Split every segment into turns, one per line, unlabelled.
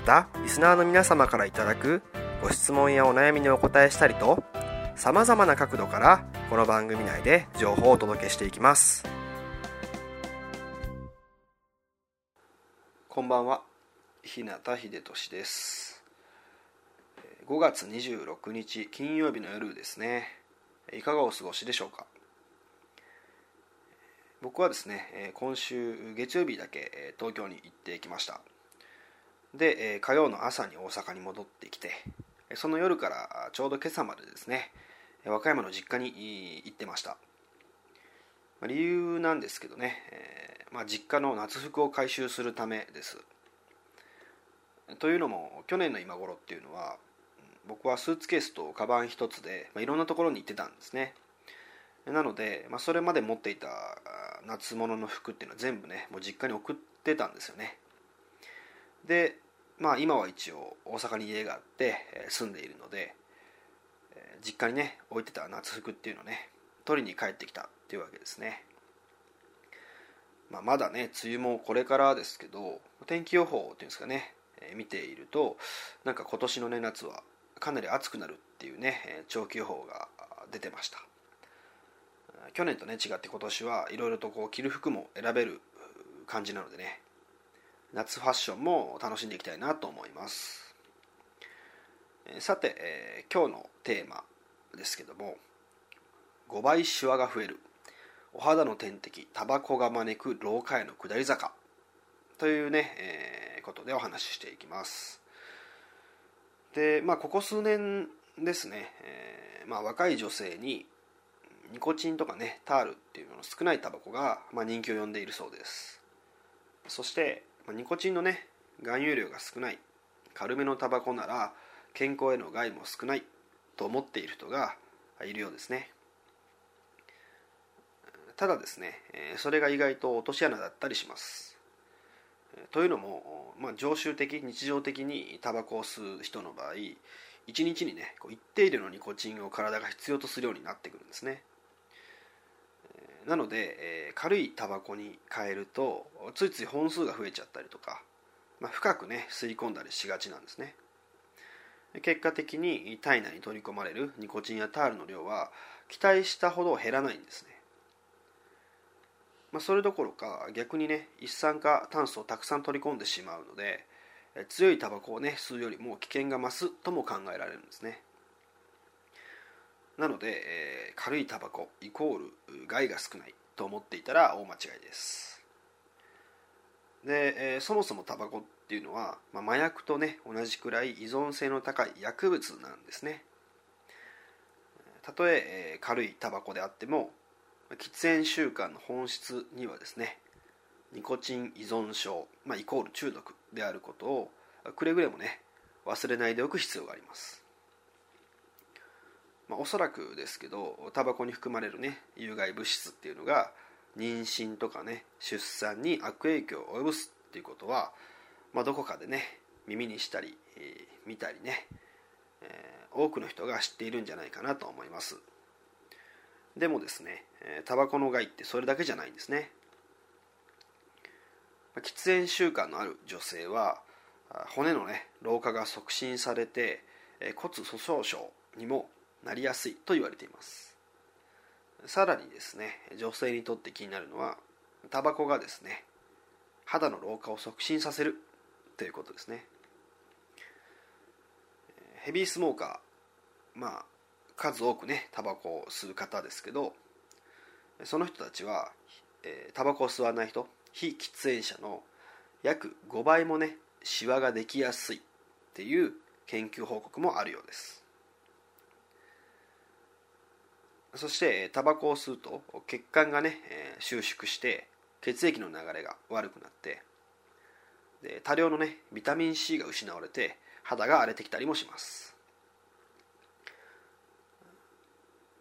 またリスナーの皆様からいただくご質問やお悩みにお答えしたりとさまざまな角度からこの番組内で情報をお届けしていきます。こんばんは。日向秀俊です。5月26日金曜日の夜ですね。いかがお過ごしでしょうか？僕はですね今週月曜日だけ東京に行ってきました。で火曜の朝に大阪に戻ってきてその夜からちょうど今朝までですね和歌山の実家に行ってました。理由なんですけどね、え、まあ、実家の夏服を回収するためです。というのも去年の今頃っていうのは僕はスーツケースとカバン一つで、まあ、いろんなところに行ってたんですね。なので、まあ、それまで持っていた夏物の服っていうのは全部ねもう実家に送ってたんですよね。でまあ今は一応大阪に家があって住んでいるので実家にね置いてた夏服っていうのをね取りに帰ってきたっていうわけですね、まあ、まだね梅雨もこれからですけど天気予報っていうんですかね、え、見ているとなんか今年のね夏はかなり暑くなるっていうね長期予報が出てました。去年とね違って今年はいろいろとこう着る服も選べる感じなのでね夏ファッションも楽しんでいきたいなと思います。さて、えー、今日のテーマですけども5倍シワが増える。お肌の天敵タバコが招く老化への下り坂。というね、えー、ことでお話ししていきます。でまあここ数年ですね、えー、まあ、若い女性にニコチンとかねタールっていうのの少ないタバコが、まあ、人気を呼んでいるそうです。そしてニコチンのね含有量が少ない。軽めのタバコなら健康への害も少ない。と思っている人がいるようですね。ただですねそれが意外と落とし穴だったりします。というのも、まあ、常習的日常的にタバコを吸う人の場合1日にね一定量のニコチンを体が必要とするようになってくるんですね。なので、え軽いタバコに変えるとついつい本数が増えちゃったりとか、まあ、深くね吸い込んだりしがちなんですね。結果的に体内に取り込まれるニコチンやタールの量は期待したほど減らないんですね、まあ、それどころか逆にね一酸化炭素をたくさん取り込んでしまうので強いタバコをね吸うよりも危険が増すとも考えられるんですね。なので、えー、軽いタバコイコール害が少ないと思っていたら大間違いです。で、えー、そもそもタバコっていうのは、まあ、麻薬とね同じくらい依存性の高い薬物なんですね。たとええー、軽いタバコであっても喫煙習慣の本質にはですねニコチン依存症、まあ、イコール中毒であることをくれぐれもね忘れないでおく必要があります。まあ、おそらくですけどタバコに含まれるね有害物質っていうのが妊娠とかね出産に悪影響を及ぼすっていうことは、まあ、どこかでね耳にしたり、えー、見たりね、えー、多くの人が知っているんじゃないかなと思います。でもですねタバコの害ってそれだけじゃないんですね。喫煙習慣のある女性は骨のね老化が促進されて骨粗しょう症にもなりやすいと言われています。さらにですね女性にとって気になるのはタバコがですね肌の老化を促進させるということですね。ヘビースモーカーまあ数多くねタバコを吸う方ですけどその人たちは、えー、タバコを吸わない人非喫煙者の約5倍もねシワができやすいっていう研究報告もあるようです。そしてタバコを吸うと血管がね収縮して血液の流れが悪くなってで多量のねビタミン C が失われて肌が荒れてきたりもします。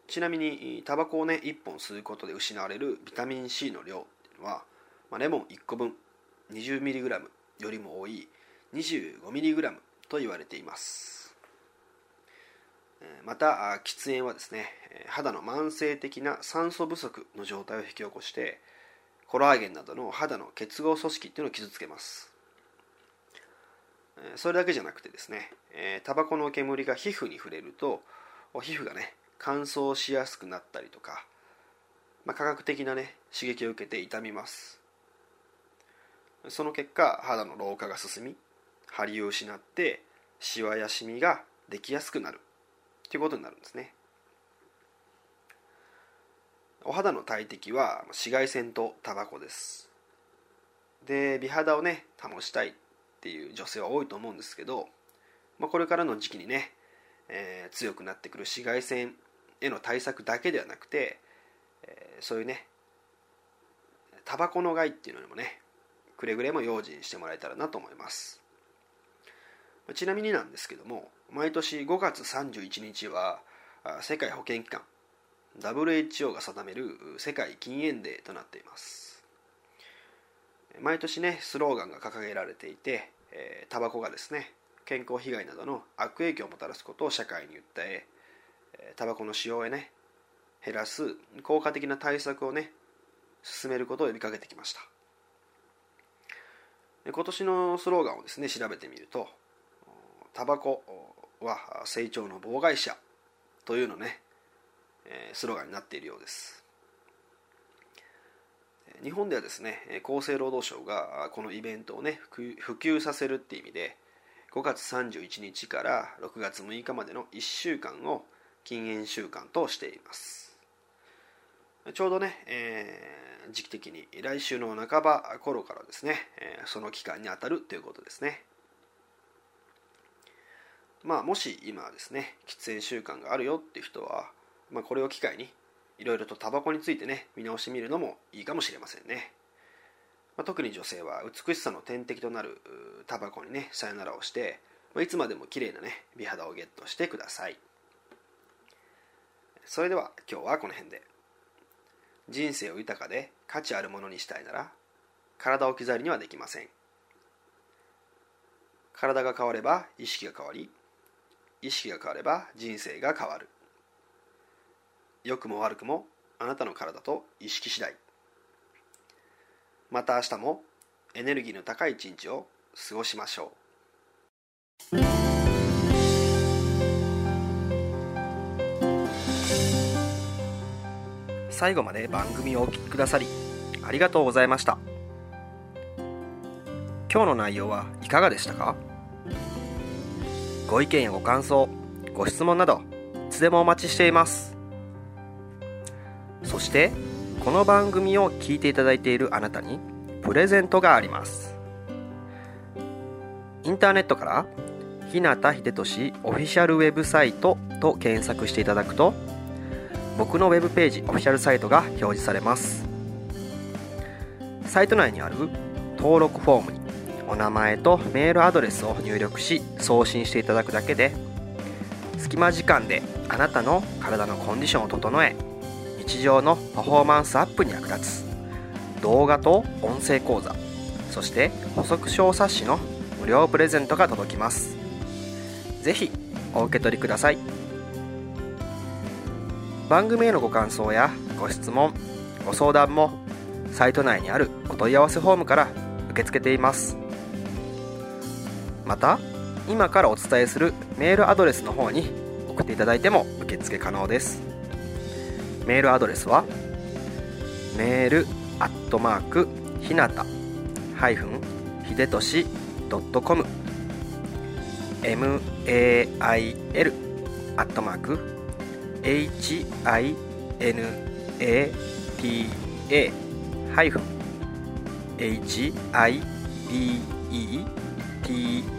ちなみにタバコをね1本吸うことで失われるビタミン C の量っていうのは、まあ、レモン1個分 20mg よりも多い 25mg と言われています。また喫煙はですね肌の慢性的な酸素不足の状態を引き起こしてコラーゲンなどの肌の結合組織っていうのを傷つけます。それだけじゃなくてですねタバコの煙が皮膚に触れると皮膚がね乾燥しやすくなったりとか、まあ、科学的なね刺激を受けて痛みます。その結果肌の老化が進み張りを失ってシワやシミができやすくなる。ということになるんですね。お肌の大敵は紫外線とタバコです。で美肌をね保ちたいっていう女性は多いと思うんですけど、まあ、これからの時期にね、えー、強くなってくる紫外線への対策だけではなくて、えー、そういうねタバコの害っていうのにもねくれぐれも用心してもらえたらなと思います。ちなみになんですけども毎年5月31日は世界保健機関 WHO が定める世界禁煙デーとなっています。毎年ねスローガンが掲げられていてタバコがですね健康被害などの悪影響をもたらすことを社会に訴えタバコの使用へね減らす効果的な対策をね進めることを呼びかけてきました。今年のスローガンをですね調べてみるとタバコは成長の妨害者というのねえスローガンになっているようです。日本ではですね厚生労働省がこのイベントをね普及させるっていう意味で5月31日から6月6日までの1週間を禁煙週間としています。ちょうどね、えー、時期的に来週の半ば頃からですね、え、その期間にあたるということですね。まあもし今ですね喫煙習慣があるよっていう人は、まあ、これを機会にいろいろとタバコについてね見直してみるのもいいかもしれませんね、まあ、特に女性は美しさの天敵となるタバコにねさよならをして、まあ、いつまでも綺麗なね美肌をゲットしてください。それでは今日はこの辺で。人生を豊かで価値あるものにしたいなら体を置き去りにはできません。体が変われば意識が変わり意識が変われば人生が変わる。良くも悪くもあなたの体と意識次第。また明日もエネルギーの高い一日を過ごしましょう。最後まで番組をお聴きくださりありがとうございました。今日の内容はいかがでしたか？ご意見やご感想ご質問などいつでもお待ちしています。そしてこの番組を聞いていただいているあなたにプレゼントがあります。インターネットから日向秀俊オフィシャルウェブサイトと検索していただくと僕のウェブページオフィシャルサイトが表示されます。サイト内にある登録フォームにお名前とメールアドレスを入力し送信していただくだけで隙間時間であなたの体のコンディションを整え日常のパフォーマンスアップに役立つ。動画と音声講座そして補足小冊子の無料プレゼントが届きます。是非お受け取りください。番組へのご感想やご質問ご相談もサイト内にあるお問い合わせフォームから受け付けています。また今からお伝えするメールアドレスの方に送っていただいても受付可能です。メールアドレスはメールアットマークひなたハイフンひでとしドットコム。mail アットマーク hinata ハイフン。hibeta